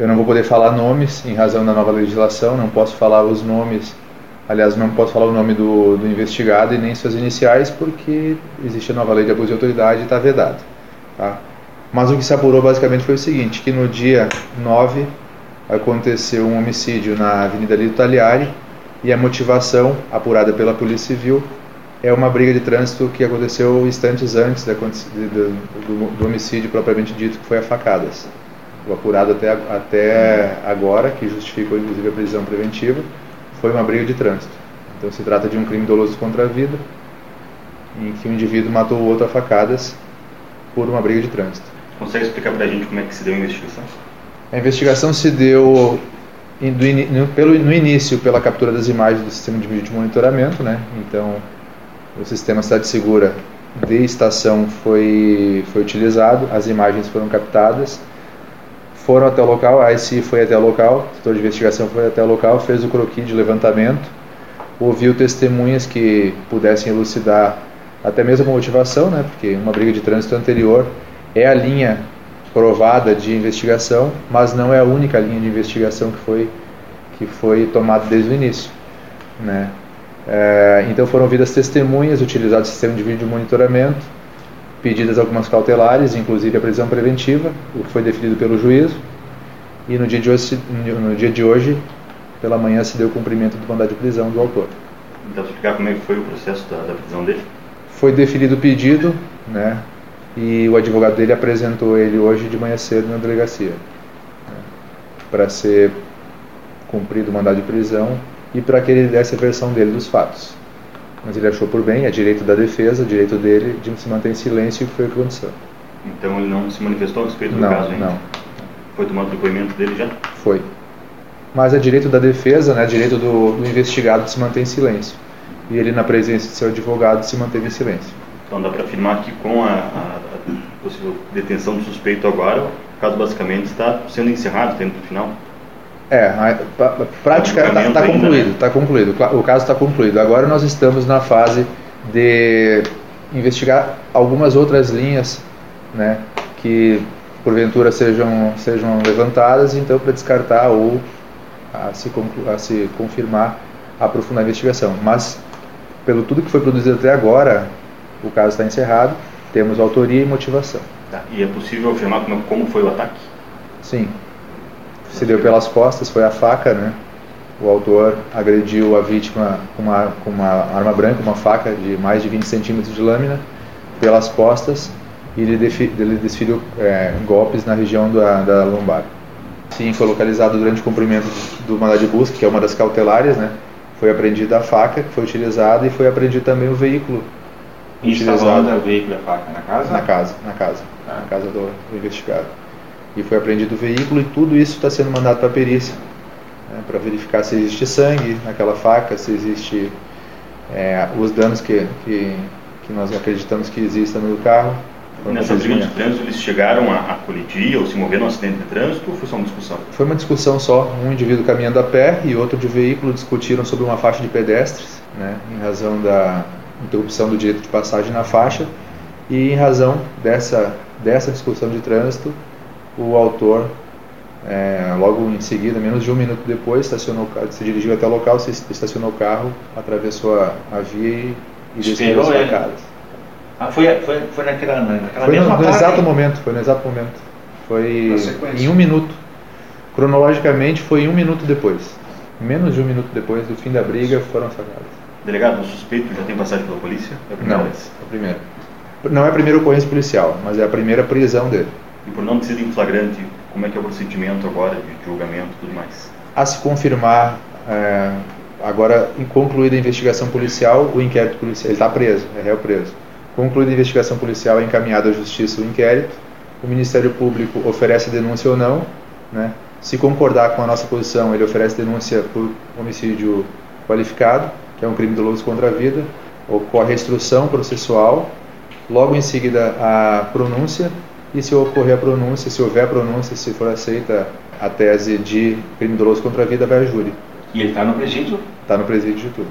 Eu não vou poder falar nomes em razão da nova legislação, não posso falar os nomes, aliás, não posso falar o nome do, do investigado e nem suas iniciais, porque existe a nova lei de abuso de autoridade e está vedado. Tá? Mas o que se apurou basicamente foi o seguinte, que no dia 9 aconteceu um homicídio na Avenida Lito Tagliari e a motivação apurada pela Polícia Civil é uma briga de trânsito que aconteceu instantes antes do, do, homicídio propriamente dito, que foi a facadas. O apurado até, até agora, que justificou inclusive a prisão preventiva, foi uma briga de trânsito. Então se trata de um crime doloso contra a vida, em que um indivíduo matou o outro a facadas por uma briga de trânsito. Consegue explicar para a gente como é que se deu a investigação? A investigação se deu no, pelo, no início pela captura das imagens do sistema de vídeo de monitoramento, né? Então o sistema Cidade Segura de estação foi, foi utilizado, as imagens foram captadas, foram até o local, a ICI foi até o local, o setor de investigação foi até o local, fez o croquis de levantamento, ouviu testemunhas que pudessem elucidar até mesmo a motivação, né, porque uma briga de trânsito anterior é a linha provada de investigação, mas não é a única linha de investigação que foi, que foi tomada desde o início. Né? É, então foram ouvidas testemunhas, utilizado o sistema de vídeo monitoramento, pedidas algumas cautelares, inclusive a prisão preventiva, o que foi definido pelo juízo, e no dia de hoje, no dia de hoje pela manhã, se deu o cumprimento do mandado de prisão do autor. Então, explicar como é que foi o processo da, da prisão dele? Foi definido o pedido, né, e o advogado dele apresentou ele hoje de manhã cedo na delegacia, né, para ser cumprido o mandado de prisão e para que ele desse a versão dele dos fatos. Mas ele achou por bem, é direito da defesa, direito dele de se manter em silêncio e foi o que aconteceu. Então ele não se manifestou a respeito do não, caso ainda? Não. Foi tomado depoimento dele já? Foi. Mas é direito da defesa, né, direito do, do investigado de se manter em silêncio. E ele, na presença de seu advogado, se manteve em silêncio. Então dá para afirmar que com a, a, a, possível detenção do suspeito agora, o caso basicamente está sendo encerrado, tendo final? É, prática está tá, tá concluído, está concluído. O caso está concluído. Agora nós estamos na fase de investigar algumas outras linhas, né, que porventura sejam sejam levantadas, então para descartar ou a se, a se confirmar, aprofundar a investigação. Mas pelo tudo que foi produzido até agora, o caso está encerrado. Temos autoria e motivação. Tá. E é possível afirmar como, como foi o ataque? Sim, se deu pelas costas, foi a faca, né? O autor agrediu a vítima com uma, com uma arma branca, uma faca de mais de 20 centímetros de lâmina, pelas costas, e ele, ele desferiu é, golpes na região da, da lombar. Sim, foi localizado durante o cumprimento do mandado de busca, que é uma das cautelares, né? Foi apreendida a faca que foi utilizada e foi apreendido também o veículo. E utilizado. o veículo e a faca na casa? Na casa, na casa, ah. na casa do, do investigado e foi apreendido o veículo e tudo isso está sendo mandado para a perícia né, para verificar se existe sangue naquela faca, se existe é, os danos que, que, que, nós acreditamos que existam no carro. Nessa briga de trânsito eles chegaram a, a colidir ou se mover no acidente de trânsito ou foi só uma discussão? Foi uma discussão só, um indivíduo caminhando a pé e outro de veículo discutiram sobre uma faixa de pedestres, né, em razão da interrupção do direito de passagem na faixa e em razão dessa, dessa discussão de trânsito o autor, é, logo em seguida, menos de um minuto depois, estacionou, se dirigiu até o local, se estacionou o carro, atravessou a, a via e, e desceu as facadas. Ah, foi, foi, foi naquela, naquela foi mesma no, no exato momento, foi no exato momento. Foi em um minuto. Cronologicamente foi um minuto depois. Menos de um minuto depois do fim da briga foram facadas. Delegado, o suspeito já tem passagem pela polícia? É a primeira Não, vez? É a primeira. Não é a primeira ocorrência policial, mas é a primeira prisão dele. E por não sido em flagrante, como é que é o procedimento agora de julgamento e tudo mais? A se confirmar, é, agora concluída a investigação policial, o inquérito policial, ele está preso, é réu preso. Concluída a investigação policial, é encaminhado à justiça o inquérito, o Ministério Público oferece denúncia ou não, né? Se concordar com a nossa posição, ele oferece denúncia por homicídio qualificado, que é um crime doloso contra a vida, ocorre a instrução processual, logo em seguida a pronúncia e se ocorrer a pronúncia, se houver a pronúncia, se for aceita a tese de crime doloso contra a vida, vai a júri. E ele está no presídio? Está no presídio de tudo.